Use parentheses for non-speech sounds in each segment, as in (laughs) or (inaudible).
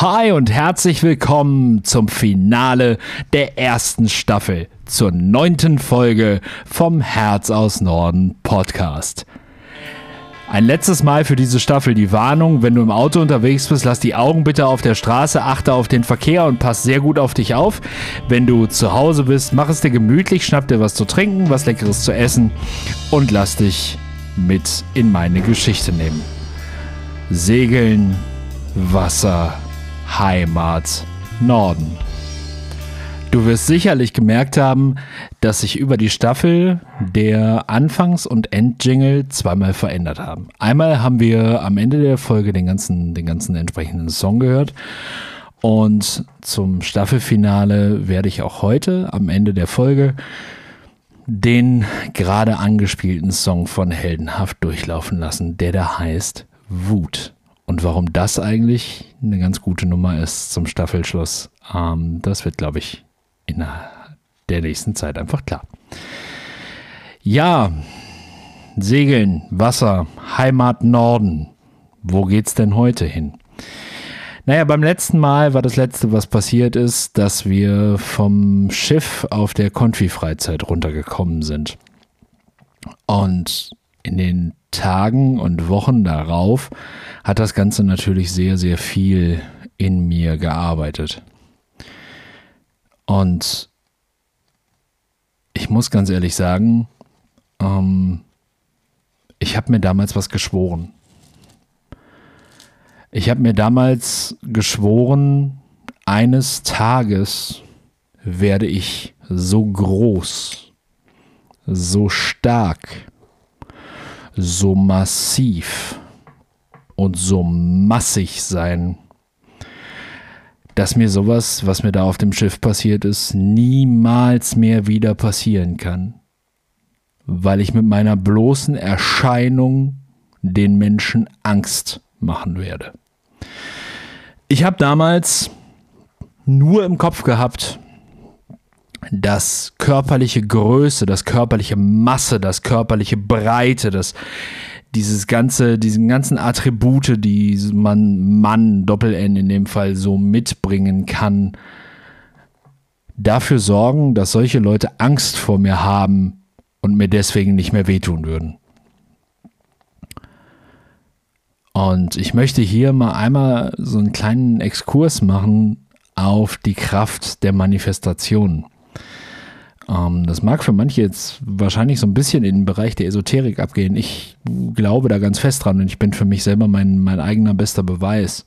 Hi und herzlich willkommen zum Finale der ersten Staffel, zur neunten Folge vom Herz aus Norden Podcast. Ein letztes Mal für diese Staffel die Warnung, wenn du im Auto unterwegs bist, lass die Augen bitte auf der Straße, achte auf den Verkehr und pass sehr gut auf dich auf. Wenn du zu Hause bist, mach es dir gemütlich, schnapp dir was zu trinken, was leckeres zu essen und lass dich mit in meine Geschichte nehmen. Segeln, Wasser, Heimat, Norden. Du wirst sicherlich gemerkt haben, dass sich über die Staffel der Anfangs- und Endjingle zweimal verändert haben. Einmal haben wir am Ende der Folge den ganzen, den ganzen entsprechenden Song gehört. Und zum Staffelfinale werde ich auch heute am Ende der Folge den gerade angespielten Song von Heldenhaft durchlaufen lassen, der da heißt Wut. Und warum das eigentlich eine ganz gute Nummer ist zum Staffelschluss, ähm, das wird, glaube ich, in der nächsten Zeit einfach klar. Ja, Segeln, Wasser, Heimat Norden. Wo geht's denn heute hin? Naja, beim letzten Mal war das letzte, was passiert ist, dass wir vom Schiff auf der Konfi-Freizeit runtergekommen sind. Und in den Tagen und Wochen darauf hat das Ganze natürlich sehr, sehr viel in mir gearbeitet. Und ich muss ganz ehrlich sagen, ähm, ich habe mir damals was geschworen. Ich habe mir damals geschworen, eines Tages werde ich so groß, so stark, so massiv und so massig sein, dass mir sowas, was mir da auf dem Schiff passiert ist, niemals mehr wieder passieren kann, weil ich mit meiner bloßen Erscheinung den Menschen Angst machen werde. Ich habe damals nur im Kopf gehabt, dass körperliche Größe, das körperliche Masse, das körperliche Breite, das dieses ganze, diesen ganzen Attribute, die man Mann, Doppel-N in dem Fall so mitbringen kann, dafür sorgen, dass solche Leute Angst vor mir haben und mir deswegen nicht mehr wehtun würden. Und ich möchte hier mal einmal so einen kleinen Exkurs machen auf die Kraft der Manifestation. Ähm, das mag für manche jetzt wahrscheinlich so ein bisschen in den Bereich der Esoterik abgehen. Ich glaube da ganz fest dran und ich bin für mich selber mein, mein eigener bester Beweis.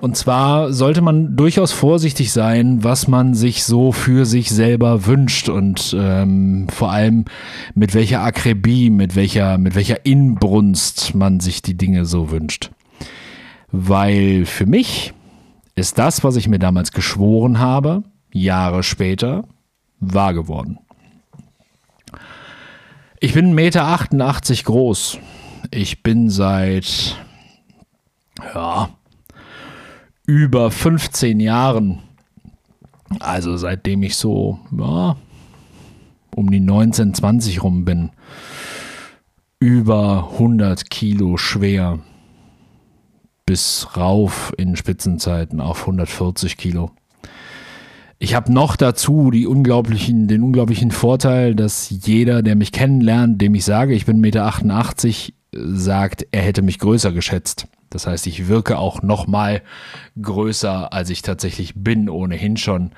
Und zwar sollte man durchaus vorsichtig sein, was man sich so für sich selber wünscht und ähm, vor allem mit welcher Akribie, mit welcher, mit welcher Inbrunst man sich die Dinge so wünscht. Weil für mich ist das, was ich mir damals geschworen habe, Jahre später, wahr geworden. Ich bin 1,88 Meter groß. Ich bin seit ja, über 15 Jahren, also seitdem ich so ja, um die 19, 20 rum bin, über 100 Kilo schwer bis rauf in Spitzenzeiten auf 140 Kilo. Ich habe noch dazu die unglaublichen, den unglaublichen Vorteil, dass jeder, der mich kennenlernt, dem ich sage, ich bin 1,88 Meter, sagt, er hätte mich größer geschätzt. Das heißt, ich wirke auch noch mal größer, als ich tatsächlich bin, ohnehin schon.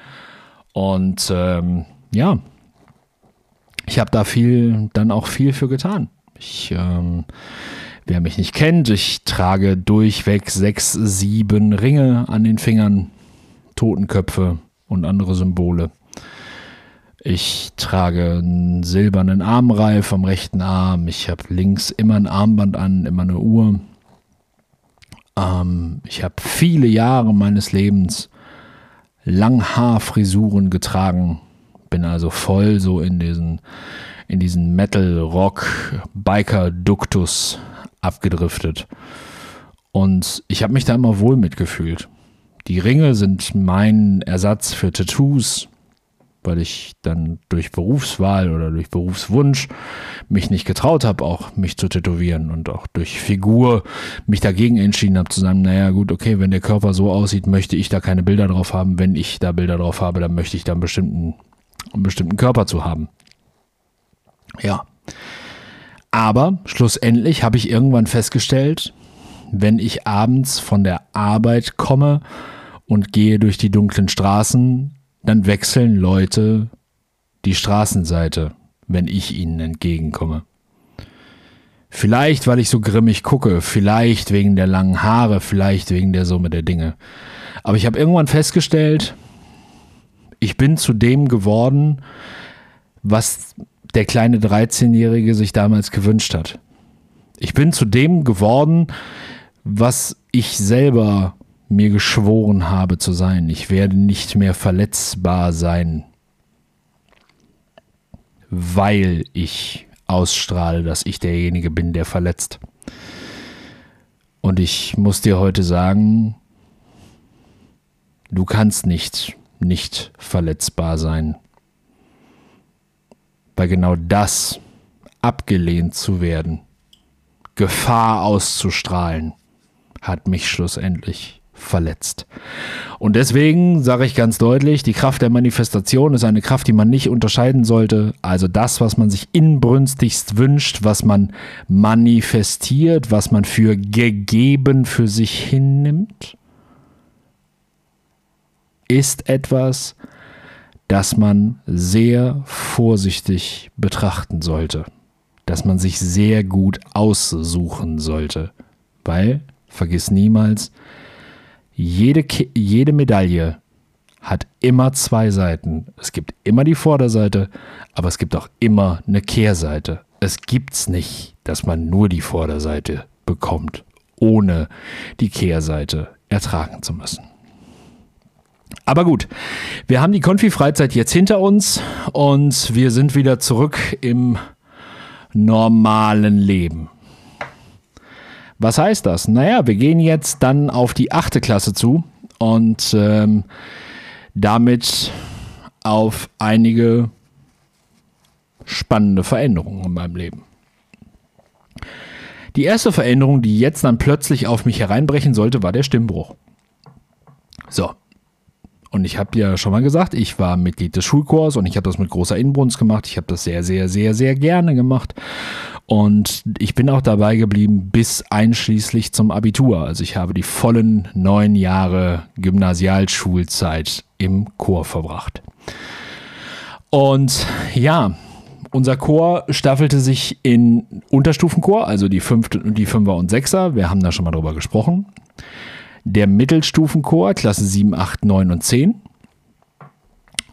Und ähm, ja, ich habe da viel, dann auch viel für getan. Ich, ähm, wer mich nicht kennt, ich trage durchweg sechs, sieben Ringe an den Fingern, Totenköpfe, und andere Symbole. Ich trage einen silbernen Armreif am rechten Arm. Ich habe links immer ein Armband an, immer eine Uhr. Ähm, ich habe viele Jahre meines Lebens Langhaarfrisuren getragen. Bin also voll so in diesen, in diesen Metal-Rock-Biker-Duktus abgedriftet. Und ich habe mich da immer wohl mitgefühlt. Die Ringe sind mein Ersatz für Tattoos. weil ich dann durch Berufswahl oder durch Berufswunsch mich nicht getraut habe, auch mich zu tätowieren und auch durch Figur mich dagegen entschieden habe zu sagen, naja gut, okay, wenn der Körper so aussieht, möchte ich da keine Bilder drauf haben. Wenn ich da Bilder drauf habe, dann möchte ich da einen bestimmten, einen bestimmten Körper zu haben. Ja. Aber schlussendlich habe ich irgendwann festgestellt, wenn ich abends von der Arbeit komme und gehe durch die dunklen Straßen, dann wechseln Leute die Straßenseite, wenn ich ihnen entgegenkomme. Vielleicht, weil ich so grimmig gucke, vielleicht wegen der langen Haare, vielleicht wegen der Summe der Dinge. Aber ich habe irgendwann festgestellt, ich bin zu dem geworden, was der kleine 13-Jährige sich damals gewünscht hat. Ich bin zu dem geworden, was ich selber mir geschworen habe zu sein. Ich werde nicht mehr verletzbar sein, weil ich ausstrahle, dass ich derjenige bin, der verletzt. Und ich muss dir heute sagen, du kannst nicht nicht verletzbar sein. Weil genau das, abgelehnt zu werden, Gefahr auszustrahlen, hat mich schlussendlich verletzt. Und deswegen sage ich ganz deutlich, die Kraft der Manifestation ist eine Kraft, die man nicht unterscheiden sollte. Also das, was man sich inbrünstigst wünscht, was man manifestiert, was man für gegeben für sich hinnimmt, ist etwas, das man sehr vorsichtig betrachten sollte, dass man sich sehr gut aussuchen sollte, weil, vergiss niemals, jede, jede Medaille hat immer zwei Seiten. Es gibt immer die Vorderseite, aber es gibt auch immer eine Kehrseite. Es gibt's nicht, dass man nur die Vorderseite bekommt, ohne die Kehrseite ertragen zu müssen. Aber gut, wir haben die Konfi-Freizeit jetzt hinter uns und wir sind wieder zurück im normalen Leben. Was heißt das? Naja, wir gehen jetzt dann auf die achte Klasse zu und ähm, damit auf einige spannende Veränderungen in meinem Leben. Die erste Veränderung, die jetzt dann plötzlich auf mich hereinbrechen sollte, war der Stimmbruch. So. Und ich habe ja schon mal gesagt, ich war Mitglied des Schulchors und ich habe das mit großer Inbrunst gemacht. Ich habe das sehr, sehr, sehr, sehr gerne gemacht. Und ich bin auch dabei geblieben bis einschließlich zum Abitur. Also ich habe die vollen neun Jahre Gymnasialschulzeit im Chor verbracht. Und ja, unser Chor staffelte sich in Unterstufenchor, also die, Fünfte, die Fünfer und Sechser. Wir haben da schon mal drüber gesprochen. Der Mittelstufenchor, Klasse 7, 8, 9 und 10.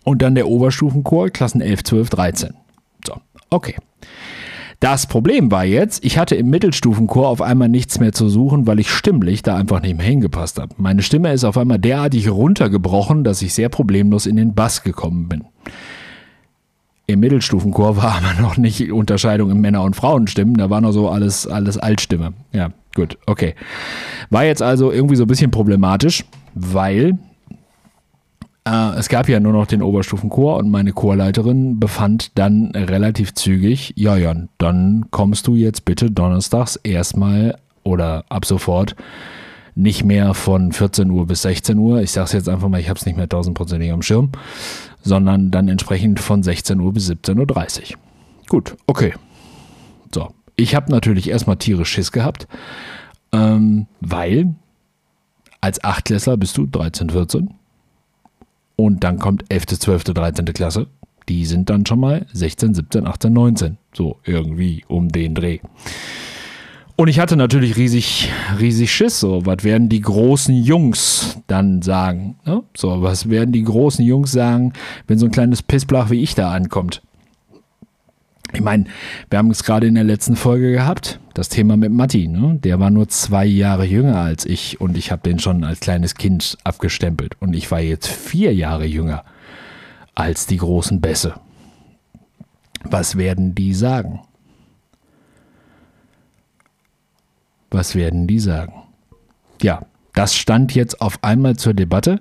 Und dann der Oberstufenchor, Klassen 11, 12, 13. So, okay. Das Problem war jetzt, ich hatte im Mittelstufenchor auf einmal nichts mehr zu suchen, weil ich stimmlich da einfach nicht mehr hingepasst habe. Meine Stimme ist auf einmal derartig runtergebrochen, dass ich sehr problemlos in den Bass gekommen bin. Im Mittelstufenchor (laughs) war aber noch nicht Unterscheidung in Männer- und Frauenstimmen, da war noch so alles, alles Altstimme. Ja, gut, okay. War jetzt also irgendwie so ein bisschen problematisch, weil äh, es gab ja nur noch den Oberstufenchor und meine Chorleiterin befand dann relativ zügig, ja, ja, dann kommst du jetzt bitte donnerstags erstmal oder ab sofort nicht mehr von 14 Uhr bis 16 Uhr. Ich sage es jetzt einfach mal, ich habe es nicht mehr tausendprozentig am Schirm, sondern dann entsprechend von 16 Uhr bis 17.30 Uhr. Gut, okay. So, ich habe natürlich erstmal tierisch Schiss gehabt, ähm, weil als Achtklässler bist du 13, 14 und dann kommt 11., 12., 13. Klasse. Die sind dann schon mal 16, 17, 18, 19. So irgendwie um den Dreh. Und ich hatte natürlich riesig, riesig Schiss. So, was werden die großen Jungs dann sagen? Ne? So, was werden die großen Jungs sagen, wenn so ein kleines Pissblach wie ich da ankommt? Ich meine, wir haben es gerade in der letzten Folge gehabt, das Thema mit Matti. Ne? Der war nur zwei Jahre jünger als ich und ich habe den schon als kleines Kind abgestempelt. Und ich war jetzt vier Jahre jünger als die großen Bässe. Was werden die sagen? Was werden die sagen? Ja, Das stand jetzt auf einmal zur Debatte,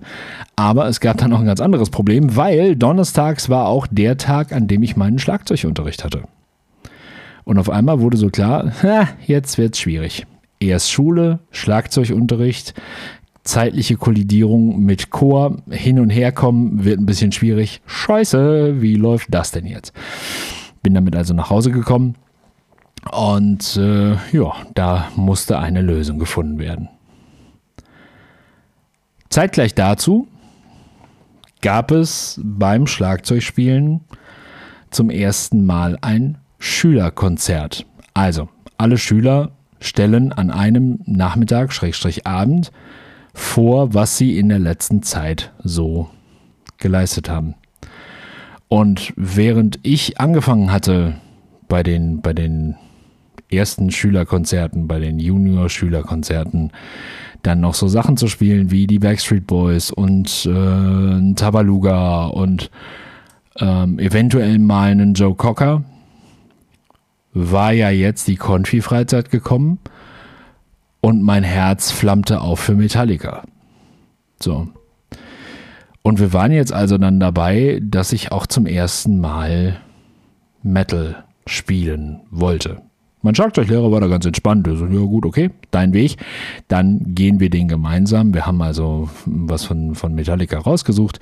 aber es gab dann noch ein ganz anderes Problem, weil donnerstags war auch der Tag, an dem ich meinen Schlagzeugunterricht hatte. Und auf einmal wurde so klar, (laughs) jetzt wird es schwierig. Erst Schule, Schlagzeugunterricht, zeitliche Kollidierung mit Chor, hin und her kommen, wird ein bisschen schwierig. Scheiße, wie läuft das denn jetzt? Bin damit also nach Hause gekommen und äh, ja, da musste eine Lösung gefunden werden. Zeitgleich dazu gab es beim Schlagzeugspielen zum ersten Mal ein Schülerkonzert. Also, alle Schüler stellen an einem Nachmittag, Schrägstrich Abend, vor, was sie in der letzten Zeit so geleistet haben. Und während ich angefangen hatte bei den, bei den ersten Schülerkonzerten, bei den Junior-Schülerkonzerten, dann noch so Sachen zu spielen wie die Backstreet Boys und äh, Tabaluga und ähm, eventuell mal einen Joe Cocker, war ja jetzt die Konfi-Freizeit gekommen und mein Herz flammte auf für Metallica. So. Und wir waren jetzt also dann dabei, dass ich auch zum ersten Mal Metal spielen wollte. Mein Schlagzeuglehrer war da ganz entspannt. So, ja gut, okay, dein Weg. Dann gehen wir den gemeinsam. Wir haben also was von, von Metallica rausgesucht,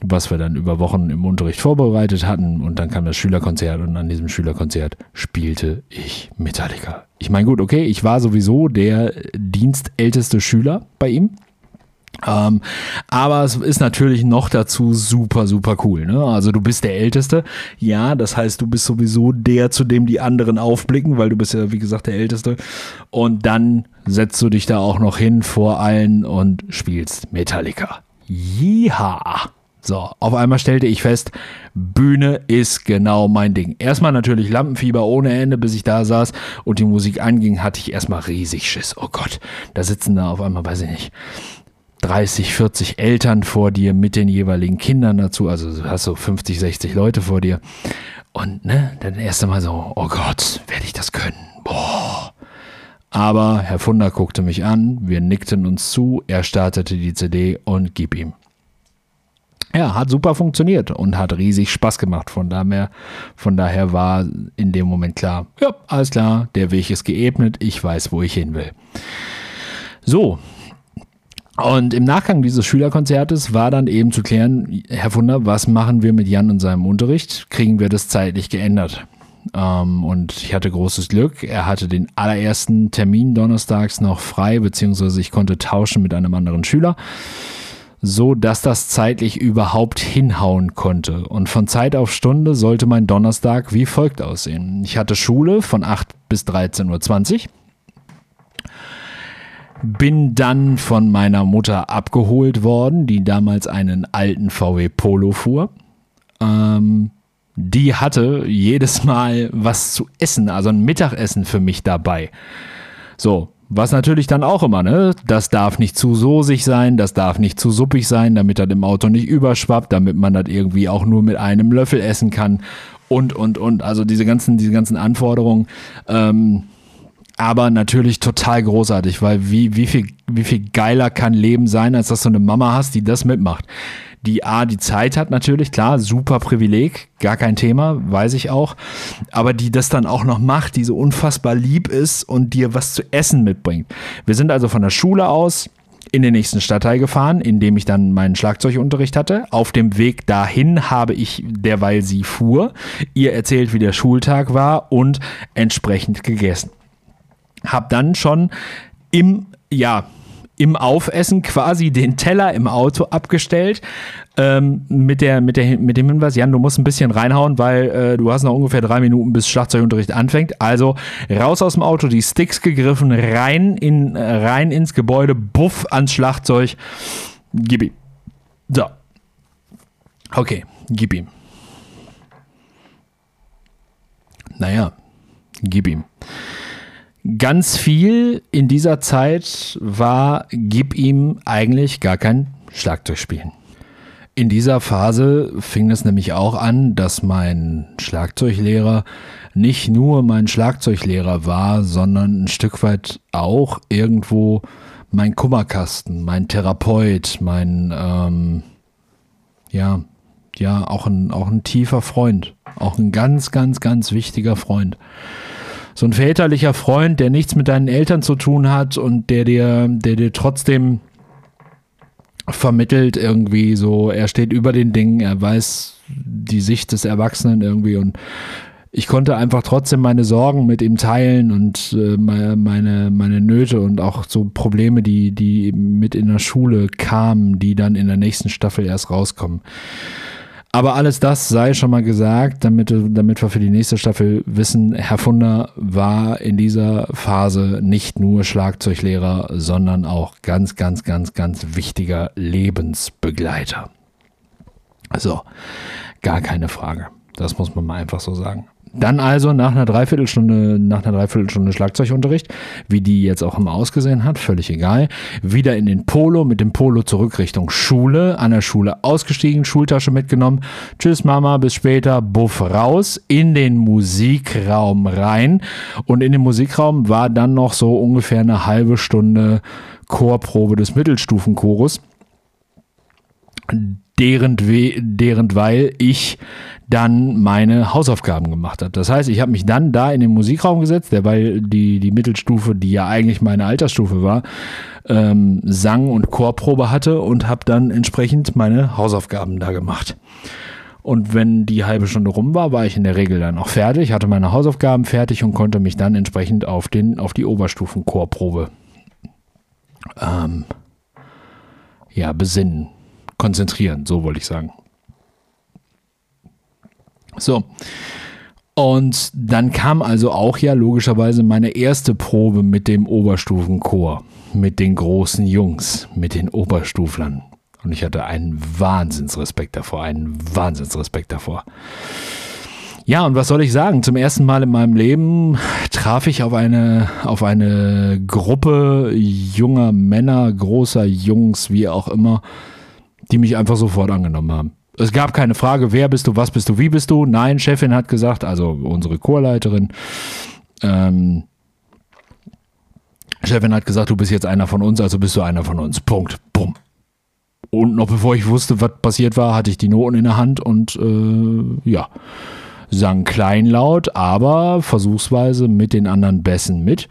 was wir dann über Wochen im Unterricht vorbereitet hatten. Und dann kam das Schülerkonzert und an diesem Schülerkonzert spielte ich Metallica. Ich meine, gut, okay, ich war sowieso der dienstälteste Schüler bei ihm. Ähm, aber es ist natürlich noch dazu super, super cool. Ne? Also du bist der Älteste. Ja, das heißt, du bist sowieso der, zu dem die anderen aufblicken, weil du bist ja, wie gesagt, der Älteste. Und dann setzt du dich da auch noch hin vor allen und spielst Metallica. Jiha! So, auf einmal stellte ich fest, Bühne ist genau mein Ding. Erstmal natürlich Lampenfieber ohne Ende, bis ich da saß und die Musik anging, hatte ich erstmal riesig Schiss. Oh Gott, da sitzen da auf einmal, weiß ich nicht, 30, 40 Eltern vor dir mit den jeweiligen Kindern dazu. Also du hast so 50, 60 Leute vor dir. Und ne, dann erst einmal so, oh Gott, werde ich das können? Boah. Aber Herr Funder guckte mich an, wir nickten uns zu, er startete die CD und gib ihm. Ja, hat super funktioniert und hat riesig Spaß gemacht. Von daher, von daher war in dem Moment klar, ja, alles klar, der Weg ist geebnet, ich weiß, wo ich hin will. So, und im Nachgang dieses Schülerkonzertes war dann eben zu klären, Herr Wunder, was machen wir mit Jan und seinem Unterricht? Kriegen wir das zeitlich geändert? Ähm, und ich hatte großes Glück. Er hatte den allerersten Termin donnerstags noch frei, beziehungsweise ich konnte tauschen mit einem anderen Schüler, so dass das zeitlich überhaupt hinhauen konnte. Und von Zeit auf Stunde sollte mein Donnerstag wie folgt aussehen. Ich hatte Schule von 8 bis 13.20 Uhr bin dann von meiner Mutter abgeholt worden, die damals einen alten VW Polo fuhr. Ähm, die hatte jedes Mal was zu essen, also ein Mittagessen für mich dabei. So, was natürlich dann auch immer, ne? Das darf nicht zu soßig sein, das darf nicht zu suppig sein, damit das im Auto nicht überschwappt, damit man das irgendwie auch nur mit einem Löffel essen kann und, und, und. Also diese ganzen, diese ganzen Anforderungen. Ähm, aber natürlich total großartig, weil wie, wie, viel, wie viel geiler kann Leben sein, als dass du eine Mama hast, die das mitmacht. Die A, die Zeit hat natürlich, klar, super Privileg, gar kein Thema, weiß ich auch. Aber die das dann auch noch macht, die so unfassbar lieb ist und dir was zu essen mitbringt. Wir sind also von der Schule aus in den nächsten Stadtteil gefahren, in dem ich dann meinen Schlagzeugunterricht hatte. Auf dem Weg dahin habe ich, derweil sie fuhr, ihr erzählt, wie der Schultag war und entsprechend gegessen habe dann schon im, ja, im Aufessen quasi den Teller im Auto abgestellt ähm, mit, der, mit, der, mit dem Hinweis, Jan, du musst ein bisschen reinhauen, weil äh, du hast noch ungefähr drei Minuten, bis Schlagzeugunterricht anfängt. Also raus aus dem Auto, die Sticks gegriffen, rein, in, rein ins Gebäude, buff ans Schlagzeug, gib ihm. So. Okay, gib ihm. Naja, gib ihm. Ganz viel in dieser Zeit war, gib ihm eigentlich gar kein Schlagzeugspielen. In dieser Phase fing es nämlich auch an, dass mein Schlagzeuglehrer nicht nur mein Schlagzeuglehrer war, sondern ein Stück weit auch irgendwo mein Kummerkasten, mein Therapeut, mein, ähm, ja, ja, auch ein, auch ein tiefer Freund, auch ein ganz, ganz, ganz wichtiger Freund. So ein väterlicher Freund, der nichts mit deinen Eltern zu tun hat und der dir, der dir trotzdem vermittelt irgendwie so, er steht über den Dingen, er weiß die Sicht des Erwachsenen irgendwie und ich konnte einfach trotzdem meine Sorgen mit ihm teilen und äh, meine, meine Nöte und auch so Probleme, die, die mit in der Schule kamen, die dann in der nächsten Staffel erst rauskommen. Aber alles das sei schon mal gesagt, damit, damit wir für die nächste Staffel wissen, Herr Funder war in dieser Phase nicht nur Schlagzeuglehrer, sondern auch ganz, ganz, ganz, ganz wichtiger Lebensbegleiter. So, gar keine Frage. Das muss man mal einfach so sagen. Dann also nach einer Dreiviertelstunde, nach einer Dreiviertelstunde Schlagzeugunterricht, wie die jetzt auch immer ausgesehen hat, völlig egal, wieder in den Polo, mit dem Polo zurück Richtung Schule, an der Schule ausgestiegen, Schultasche mitgenommen, tschüss Mama, bis später, buff raus, in den Musikraum rein. Und in dem Musikraum war dann noch so ungefähr eine halbe Stunde Chorprobe des Mittelstufenchorus deren, deren weil ich dann meine Hausaufgaben gemacht habe. Das heißt, ich habe mich dann da in den Musikraum gesetzt, der weil die, die Mittelstufe, die ja eigentlich meine Altersstufe war, ähm, Sang- und Chorprobe hatte und habe dann entsprechend meine Hausaufgaben da gemacht. Und wenn die halbe Stunde rum war, war ich in der Regel dann auch fertig, hatte meine Hausaufgaben fertig und konnte mich dann entsprechend auf, den, auf die Oberstufen-Chorprobe ähm, ja, besinnen konzentrieren, so wollte ich sagen. So. Und dann kam also auch ja logischerweise meine erste Probe mit dem Oberstufenchor, mit den großen Jungs, mit den Oberstuflern. Und ich hatte einen Wahnsinnsrespekt davor, einen Wahnsinnsrespekt davor. Ja, und was soll ich sagen? Zum ersten Mal in meinem Leben traf ich auf eine, auf eine Gruppe junger Männer, großer Jungs, wie auch immer, die mich einfach sofort angenommen haben. Es gab keine Frage, wer bist du, was bist du, wie bist du. Nein, Chefin hat gesagt, also unsere Chorleiterin, ähm, Chefin hat gesagt, du bist jetzt einer von uns, also bist du einer von uns. Punkt. Bumm. Und noch bevor ich wusste, was passiert war, hatte ich die Noten in der Hand und äh, ja, sang kleinlaut, aber versuchsweise mit den anderen Bässen mit.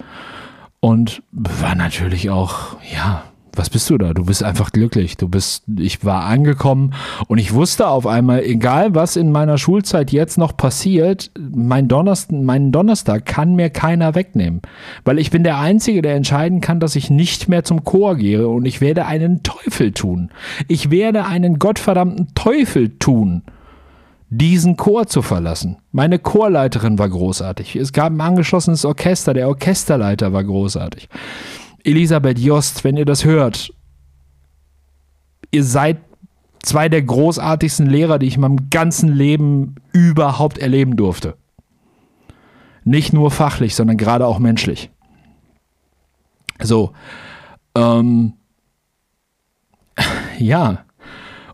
Und war natürlich auch, ja, was bist du da? Du bist einfach glücklich. Du bist, ich war angekommen und ich wusste auf einmal, egal was in meiner Schulzeit jetzt noch passiert, mein Donnerstag, meinen Donnerstag kann mir keiner wegnehmen. Weil ich bin der Einzige, der entscheiden kann, dass ich nicht mehr zum Chor gehe und ich werde einen Teufel tun. Ich werde einen gottverdammten Teufel tun diesen Chor zu verlassen. Meine Chorleiterin war großartig. Es gab ein angeschlossenes Orchester, der Orchesterleiter war großartig. Elisabeth Jost, wenn ihr das hört, ihr seid zwei der großartigsten Lehrer, die ich in meinem ganzen Leben überhaupt erleben durfte. Nicht nur fachlich, sondern gerade auch menschlich. So, ähm, (laughs) ja,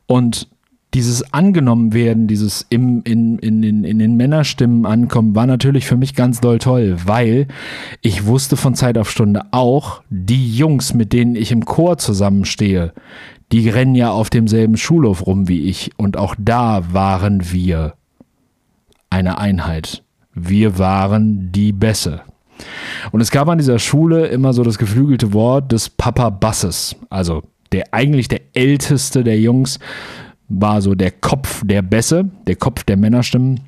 und dieses angenommen werden, dieses im, in, in, in, in den Männerstimmen ankommen, war natürlich für mich ganz doll toll, weil ich wusste von Zeit auf Stunde auch, die Jungs, mit denen ich im Chor zusammenstehe, die rennen ja auf demselben Schulhof rum wie ich. Und auch da waren wir eine Einheit. Wir waren die Bässe. Und es gab an dieser Schule immer so das geflügelte Wort des Papa Basses, also der eigentlich der älteste der Jungs, war so der Kopf der Bässe, der Kopf der Männerstimmen.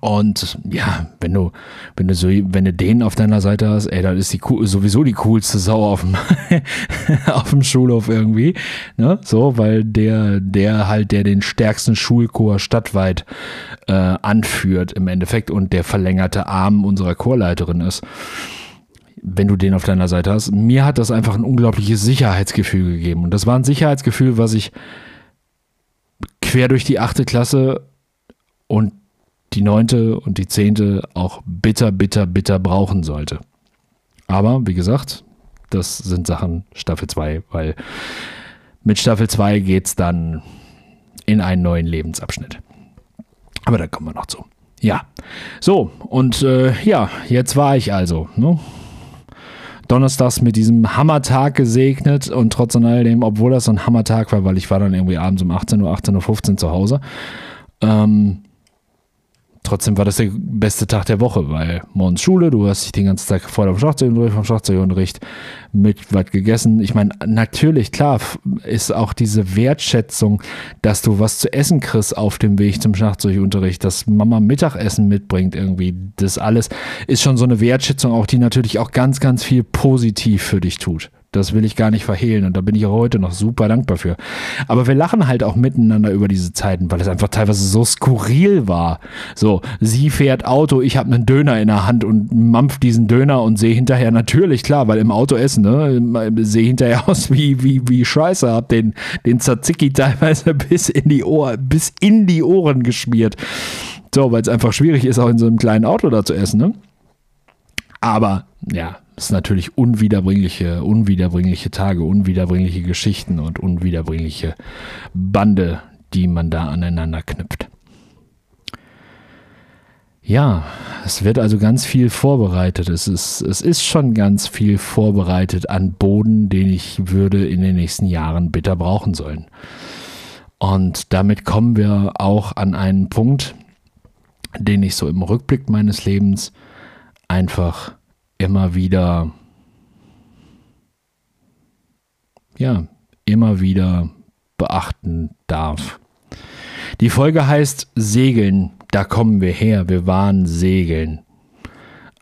Und ja, wenn du, wenn du so, wenn du den auf deiner Seite hast, ey, dann ist die sowieso die coolste Sau auf dem, (laughs) auf dem Schulhof irgendwie. Ne? So, weil der, der halt, der den stärksten Schulchor stadtweit äh, anführt im Endeffekt und der verlängerte Arm unserer Chorleiterin ist wenn du den auf deiner Seite hast. Mir hat das einfach ein unglaubliches Sicherheitsgefühl gegeben. Und das war ein Sicherheitsgefühl, was ich quer durch die achte Klasse und die neunte und die zehnte auch bitter, bitter, bitter brauchen sollte. Aber wie gesagt, das sind Sachen Staffel 2, weil mit Staffel 2 geht es dann in einen neuen Lebensabschnitt. Aber da kommen wir noch zu. Ja, so, und äh, ja, jetzt war ich also. Ne? Donnerstags mit diesem Hammertag gesegnet und trotz alledem, obwohl das so ein Hammertag war, weil ich war dann irgendwie abends um 18 Uhr, 18.15 Uhr zu Hause. Ähm, trotzdem war das der beste Tag der Woche, weil morgens Schule, du hast dich den ganzen Tag voll auf Schlagzeugunterricht, vom Schlagzeugunterricht mit was gegessen. Ich meine, natürlich, klar, ist auch diese Wertschätzung, dass du was zu essen kriegst auf dem Weg zum Schlagzeugunterricht, dass Mama Mittagessen mitbringt irgendwie, das alles ist schon so eine Wertschätzung auch, die natürlich auch ganz, ganz viel positiv für dich tut. Das will ich gar nicht verhehlen und da bin ich auch heute noch super dankbar für. Aber wir lachen halt auch miteinander über diese Zeiten, weil es einfach teilweise so skurril war. So, sie fährt Auto, ich habe einen Döner in der Hand und mampf diesen Döner und sehe hinterher natürlich klar, weil im Auto essen, ne, sehe hinterher (laughs) aus wie wie wie Scheiße, hab den den Tzatziki teilweise bis in die Ohr bis in die Ohren geschmiert. So, weil es einfach schwierig ist auch in so einem kleinen Auto da zu essen, ne? Aber ja, es ist natürlich unwiederbringliche, unwiederbringliche Tage, unwiederbringliche Geschichten und unwiederbringliche Bande, die man da aneinander knüpft. Ja, es wird also ganz viel vorbereitet. Es ist, es ist schon ganz viel vorbereitet an Boden, den ich würde in den nächsten Jahren bitter brauchen sollen. Und damit kommen wir auch an einen Punkt, den ich so im Rückblick meines Lebens einfach immer wieder, ja, immer wieder beachten darf. Die Folge heißt Segeln, da kommen wir her, wir waren Segeln,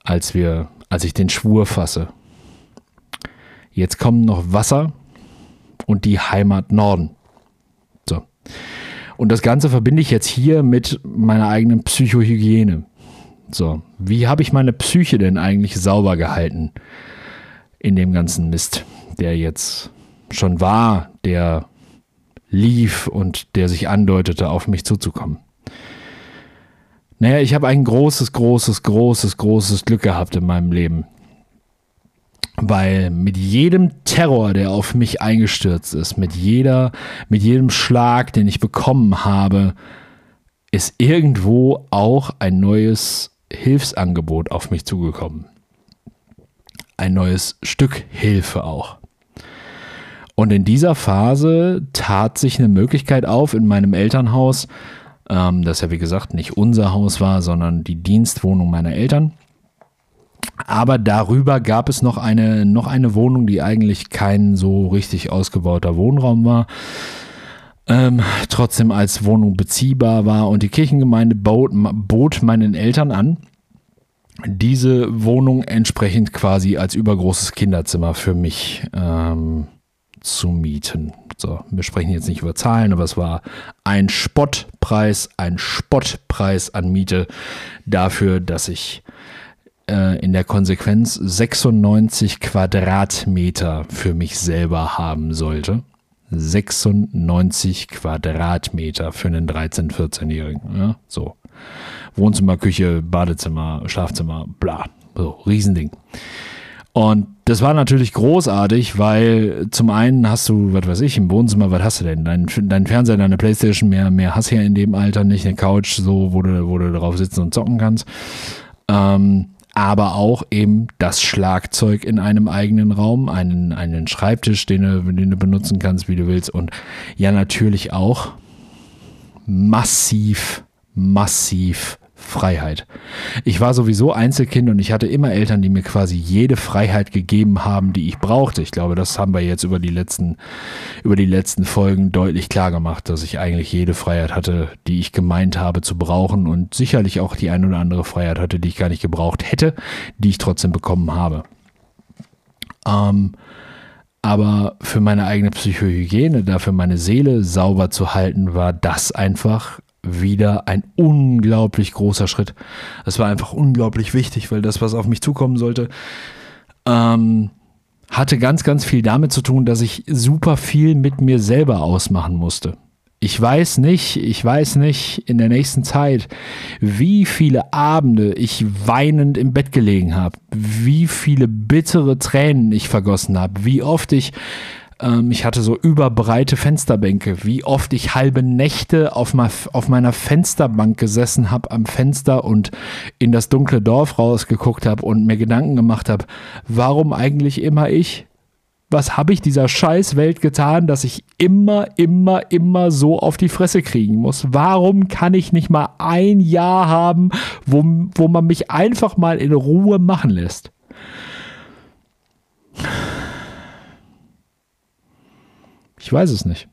als wir, als ich den Schwur fasse. Jetzt kommen noch Wasser und die Heimat Norden. So. Und das Ganze verbinde ich jetzt hier mit meiner eigenen Psychohygiene. So, wie habe ich meine Psyche denn eigentlich sauber gehalten in dem ganzen Mist, der jetzt schon war, der lief und der sich andeutete, auf mich zuzukommen? Naja, ich habe ein großes, großes, großes, großes Glück gehabt in meinem Leben. Weil mit jedem Terror, der auf mich eingestürzt ist, mit jeder, mit jedem Schlag, den ich bekommen habe, ist irgendwo auch ein neues Hilfsangebot auf mich zugekommen. Ein neues Stück Hilfe auch. Und in dieser Phase tat sich eine Möglichkeit auf in meinem Elternhaus, ähm, das ja wie gesagt nicht unser Haus war, sondern die Dienstwohnung meiner Eltern. Aber darüber gab es noch eine, noch eine Wohnung, die eigentlich kein so richtig ausgebauter Wohnraum war ähm, trotzdem als Wohnung beziehbar war. Und die Kirchengemeinde bot, bot meinen Eltern an, diese Wohnung entsprechend quasi als übergroßes Kinderzimmer für mich ähm, zu mieten. So, wir sprechen jetzt nicht über Zahlen, aber es war ein Spottpreis, ein Spottpreis an Miete dafür, dass ich äh, in der Konsequenz 96 Quadratmeter für mich selber haben sollte. 96 Quadratmeter für einen 13-, 14-Jährigen. Ja, so. Wohnzimmer, Küche, Badezimmer, Schlafzimmer, bla. So, Riesending. Und das war natürlich großartig, weil zum einen hast du, was weiß ich, im Wohnzimmer, was hast du denn? Dein, dein Fernseher, deine Playstation, mehr, mehr hast du ja in dem Alter nicht, eine Couch, so, wo du, wo du drauf sitzen und zocken kannst. Ähm, aber auch eben das Schlagzeug in einem eigenen Raum, einen, einen Schreibtisch, den du, den du benutzen kannst, wie du willst. Und ja, natürlich auch massiv, massiv Freiheit. Ich war sowieso Einzelkind und ich hatte immer Eltern, die mir quasi jede Freiheit gegeben haben, die ich brauchte. Ich glaube, das haben wir jetzt über die letzten, über die letzten Folgen deutlich klar gemacht, dass ich eigentlich jede Freiheit hatte, die ich gemeint habe zu brauchen und sicherlich auch die ein oder andere Freiheit hatte, die ich gar nicht gebraucht hätte, die ich trotzdem bekommen habe. Ähm, aber für meine eigene Psychohygiene, dafür meine Seele sauber zu halten, war das einfach wieder ein unglaublich großer Schritt. Es war einfach unglaublich wichtig, weil das, was auf mich zukommen sollte, ähm, hatte ganz, ganz viel damit zu tun, dass ich super viel mit mir selber ausmachen musste. Ich weiß nicht, ich weiß nicht in der nächsten Zeit, wie viele Abende ich weinend im Bett gelegen habe, wie viele bittere Tränen ich vergossen habe, wie oft ich Ähm, ich hatte so überbreite Fensterbänke. Wie oft ich halbe Nächte auf, ma auf meiner Fensterbank gesessen habe am Fenster und in das dunkle Dorf rausgeguckt habe und mir Gedanken gemacht habe, warum eigentlich immer ich? was habe ich dieser Scheißwelt getan, dass ich immer, immer, immer so auf die Fresse kriegen muss? Warum kann ich nicht mal ein Jahr haben, wo, wo man mich einfach mal in Ruhe machen lässt? Ich weiß es nicht.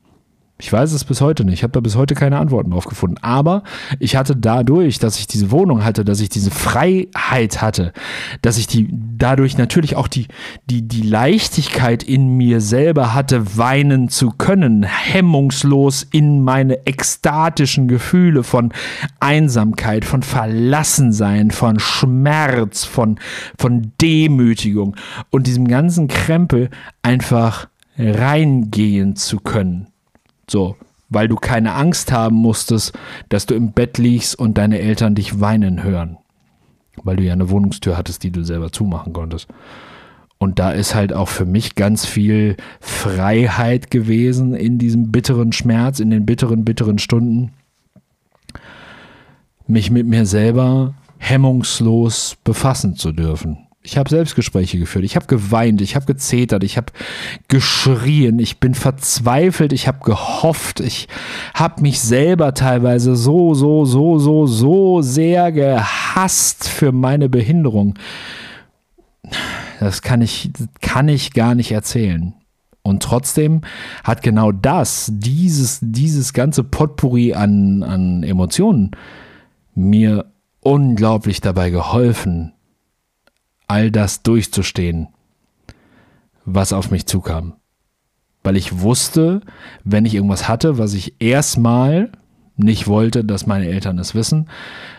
Ich weiß es bis heute nicht. Ich habe da bis heute keine Antworten drauf gefunden. Aber ich hatte dadurch, dass ich diese Wohnung hatte, dass ich diese Freiheit hatte, dass ich die dadurch natürlich auch die, die, die Leichtigkeit in mir selber hatte, weinen zu können, hemmungslos in meine ekstatischen Gefühle von Einsamkeit, von Verlassensein, von Schmerz, von, von Demütigung und diesem ganzen Krempel einfach reingehen zu können so, weil du keine Angst haben musstest, dass du im Bett liegst und deine Eltern dich weinen hören. Weil du ja eine Wohnungstür hattest, die du selber zumachen konntest. Und da ist halt auch für mich ganz viel Freiheit gewesen in diesem bitteren Schmerz, in den bitteren, bitteren Stunden, mich mit mir selber hemmungslos befassen zu dürfen. Ich habe Selbstgespräche geführt, ich habe geweint, ich habe gezetert, ich habe geschrien, ich bin verzweifelt, ich habe gehofft, ich habe mich selber teilweise so, so, so, so, so sehr gehasst für meine Behinderung. Das kann ich, kann ich gar nicht erzählen. Und trotzdem hat genau das, dieses, dieses ganze Potpourri an, an Emotionen mir unglaublich dabei geholfen, all das durchzustehen, was auf mich zukam. Weil ich wusste, wenn ich irgendwas hatte, was ich erstmal nicht wollte, dass meine Eltern es wissen,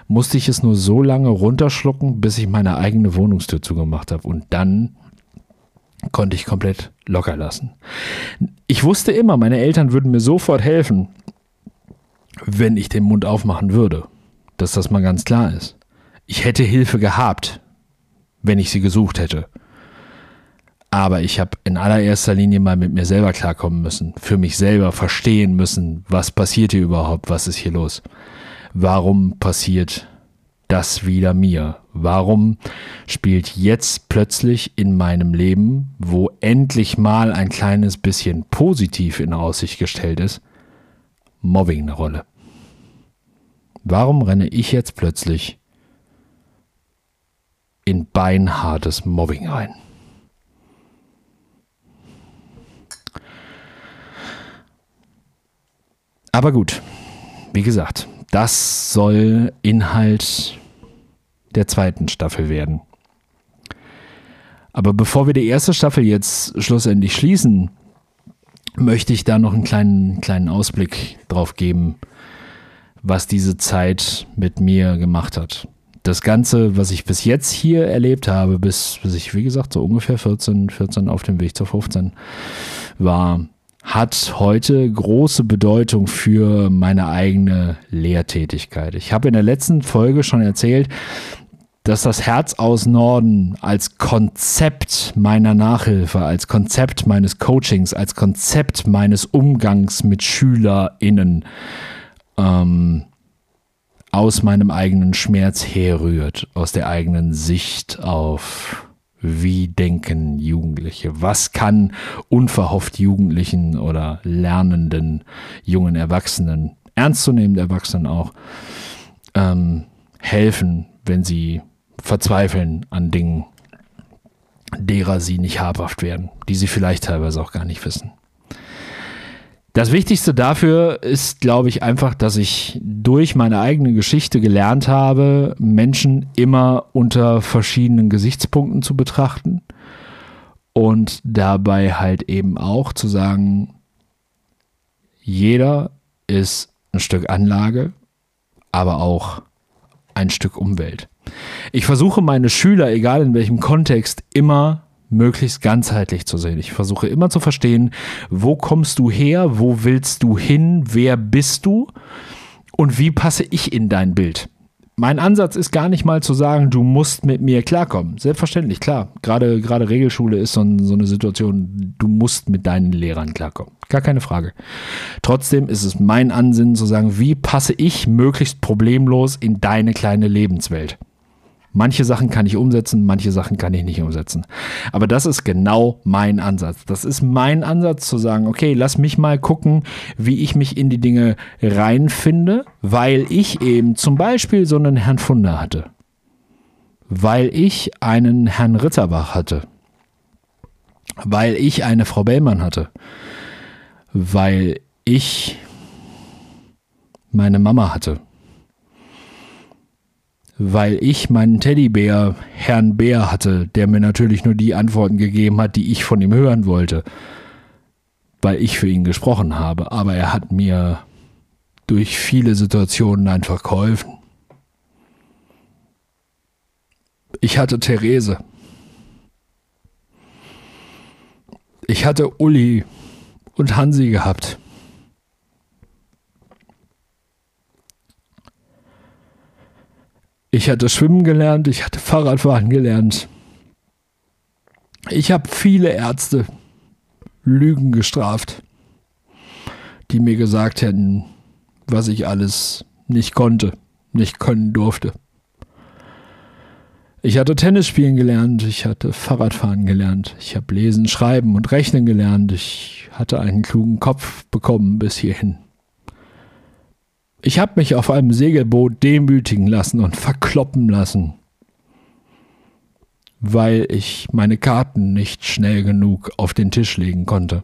musste ich es nur so lange runterschlucken, bis ich meine eigene Wohnungstür zugemacht habe. Und dann konnte ich komplett locker lassen. Ich wusste immer, meine Eltern würden mir sofort helfen, wenn ich den Mund aufmachen würde. Dass das mal ganz klar ist. Ich hätte Hilfe gehabt, wenn ich sie gesucht hätte. Aber ich habe in allererster Linie mal mit mir selber klarkommen müssen, für mich selber verstehen müssen, was passiert hier überhaupt, was ist hier los. Warum passiert das wieder mir? Warum spielt jetzt plötzlich in meinem Leben, wo endlich mal ein kleines bisschen positiv in Aussicht gestellt ist, Mobbing eine Rolle? Warum renne ich jetzt plötzlich in beinhartes Mobbing ein. Aber gut, wie gesagt, das soll Inhalt der zweiten Staffel werden. Aber bevor wir die erste Staffel jetzt schlussendlich schließen, möchte ich da noch einen kleinen, kleinen Ausblick drauf geben, was diese Zeit mit mir gemacht hat das Ganze, was ich bis jetzt hier erlebt habe, bis, bis ich, wie gesagt, so ungefähr 14, 14 auf dem Weg zur 15 war, hat heute große Bedeutung für meine eigene Lehrtätigkeit. Ich habe in der letzten Folge schon erzählt, dass das Herz aus Norden als Konzept meiner Nachhilfe, als Konzept meines Coachings, als Konzept meines Umgangs mit SchülerInnen ähm, aus meinem eigenen Schmerz herrührt, aus der eigenen Sicht auf wie denken Jugendliche? Was kann unverhofft Jugendlichen oder lernenden jungen Erwachsenen, ernstzunehmend Erwachsenen auch, ähm, helfen, wenn sie verzweifeln an Dingen, derer sie nicht habhaft werden, die sie vielleicht teilweise auch gar nicht wissen. Das Wichtigste dafür ist, glaube ich, einfach, dass ich durch meine eigene Geschichte gelernt habe, Menschen immer unter verschiedenen Gesichtspunkten zu betrachten und dabei halt eben auch zu sagen, jeder ist ein Stück Anlage, aber auch ein Stück Umwelt. Ich versuche meine Schüler, egal in welchem Kontext, immer möglichst ganzheitlich zu sehen. Ich versuche immer zu verstehen, wo kommst du her, wo willst du hin, wer bist du und wie passe ich in dein Bild. mein Ansatz ist gar nicht mal zu sagen, du musst mit mir klarkommen. Selbstverständlich, klar. Gerade, gerade Regelschule ist so, so eine Situation, du musst mit deinen Lehrern klarkommen. Gar keine Frage. Trotzdem ist es mein Ansinnen zu sagen, wie passe ich möglichst problemlos in deine kleine Lebenswelt? Manche Sachen kann ich umsetzen, manche Sachen kann ich nicht umsetzen. Aber das ist genau mein Ansatz. Das ist mein Ansatz zu sagen, okay, lass mich mal gucken, wie ich mich in die Dinge reinfinde, weil ich eben zum Beispiel so einen Herrn Funder hatte. Weil ich einen Herrn Ritterbach hatte. Weil ich eine Frau Bellmann hatte. Weil ich meine Mama hatte weil ich meinen Teddybär Herrn Bär hatte, der mir natürlich nur die Antworten gegeben hat, die ich von ihm hören wollte, weil ich für ihn gesprochen habe. Aber er hat mir durch viele Situationen einfach geholfen. Ich hatte Therese. Ich hatte Uli und Hansi gehabt. Ich hatte Schwimmen gelernt, ich hatte Fahrradfahren gelernt. Ich habe viele Ärzte Lügen gestraft, die mir gesagt hätten, was ich alles nicht konnte, nicht können durfte. Ich hatte Tennis spielen gelernt, ich hatte Fahrradfahren gelernt, ich habe lesen, schreiben und rechnen gelernt, ich hatte einen klugen Kopf bekommen bis hierhin. Ich habe mich auf einem Segelboot demütigen lassen und verkloppen lassen, weil ich meine Karten nicht schnell genug auf den Tisch legen konnte.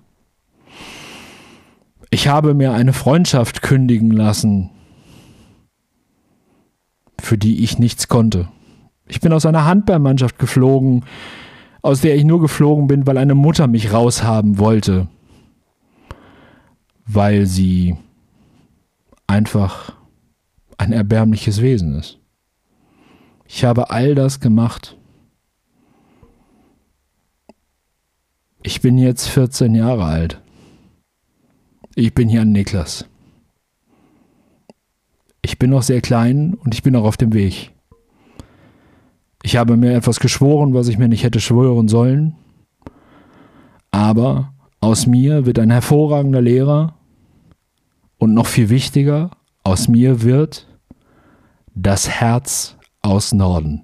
Ich habe mir eine Freundschaft kündigen lassen, für die ich nichts konnte. Ich bin aus einer Handballmannschaft geflogen, aus der ich nur geflogen bin, weil eine Mutter mich raushaben wollte, weil sie einfach ein erbärmliches Wesen ist. Ich habe all das gemacht. Ich bin jetzt 14 Jahre alt. Ich bin hier an Niklas. Ich bin noch sehr klein und ich bin auch auf dem Weg. Ich habe mir etwas geschworen, was ich mir nicht hätte schwören sollen. Aber aus mir wird ein hervorragender Lehrer und noch viel wichtiger, aus mir wird das Herz aus Norden.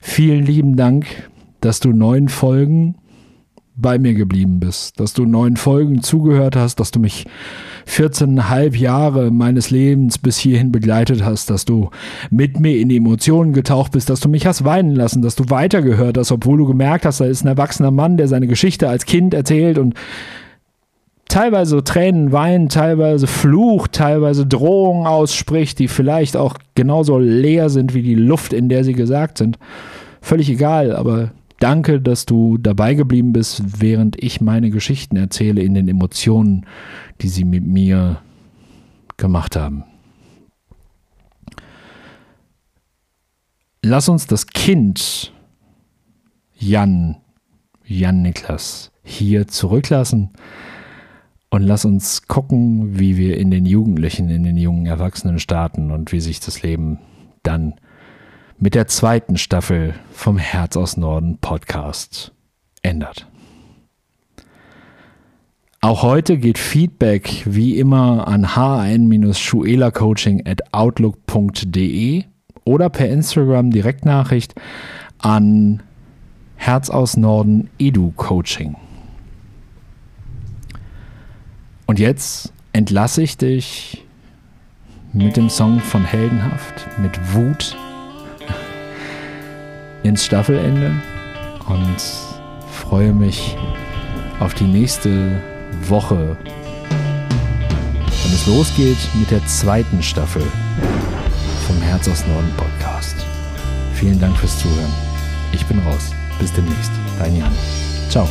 Vielen lieben Dank, dass du neun Folgen bei mir geblieben bist, dass du neun Folgen zugehört hast, dass du mich 14,5 Jahre meines Lebens bis hierhin begleitet hast, dass du mit mir in die Emotionen getaucht bist, dass du mich hast weinen lassen, dass du weitergehört hast, obwohl du gemerkt hast, da ist ein erwachsener Mann, der seine Geschichte als Kind erzählt und teilweise Tränen weint, teilweise flucht, teilweise Drohungen ausspricht, die vielleicht auch genauso leer sind wie die Luft, in der sie gesagt sind. Völlig egal, aber danke, dass du dabei geblieben bist, während ich meine Geschichten erzähle in den Emotionen, die sie mit mir gemacht haben. Lass uns das Kind Jan, Jan Niklas hier zurücklassen. Und lass uns gucken, wie wir in den Jugendlichen, in den jungen Erwachsenen starten und wie sich das Leben dann mit der zweiten Staffel vom Herz aus Norden Podcast ändert. Auch heute geht Feedback wie immer an hn-schuela-coaching at outlook.de oder per Instagram Direktnachricht an Herz aus Norden Edu Coaching. Und jetzt entlasse ich dich mit dem Song von Heldenhaft, mit Wut (laughs) ins Staffelende und freue mich auf die nächste Woche, wenn es losgeht mit der zweiten Staffel vom Herz aus Norden Podcast. Vielen Dank fürs Zuhören. Ich bin raus. Bis demnächst. Dein Jan. Ciao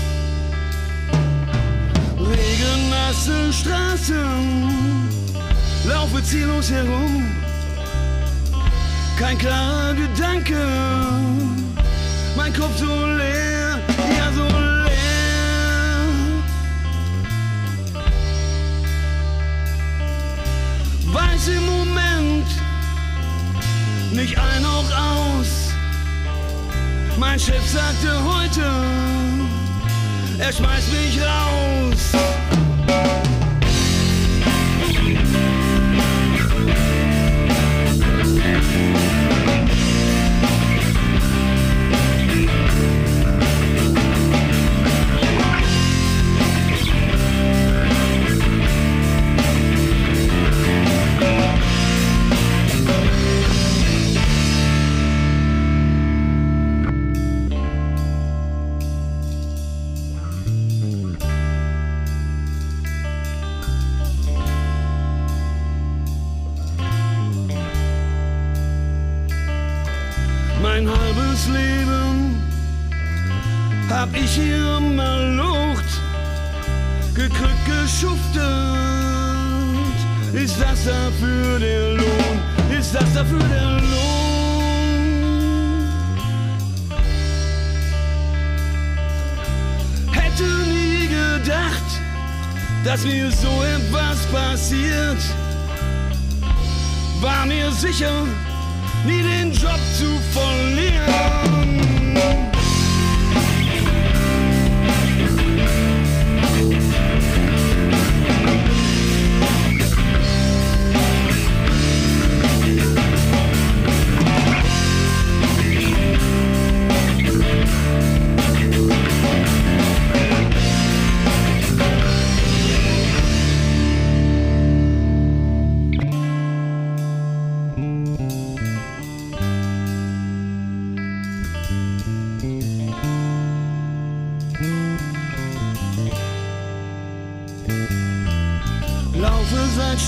nasse Straßen, laufe ziellos herum. Kein klarer Gedanke, mein Kopf so leer, ja so leer. Weiß im Moment nicht ein noch aus. Mein Chef sagte heute, er schmeißt mich raus. Das dafür der Lohn? Ist das dafür der Lohn? Hätte nie gedacht, dass mir so etwas passiert. War mir sicher, nie den Job zu verlieren.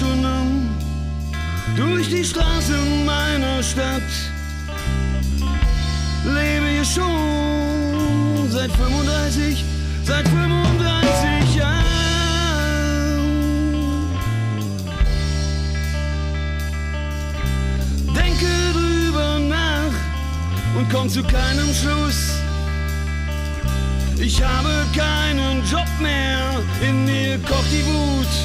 Seit Stunden durch die Straßen meiner Stadt. Lebe hier schon seit 35, seit 35 Jahren. Denke drüber nach und komm zu keinem Schluss. Ich habe keinen Job mehr, in mir kocht die Wut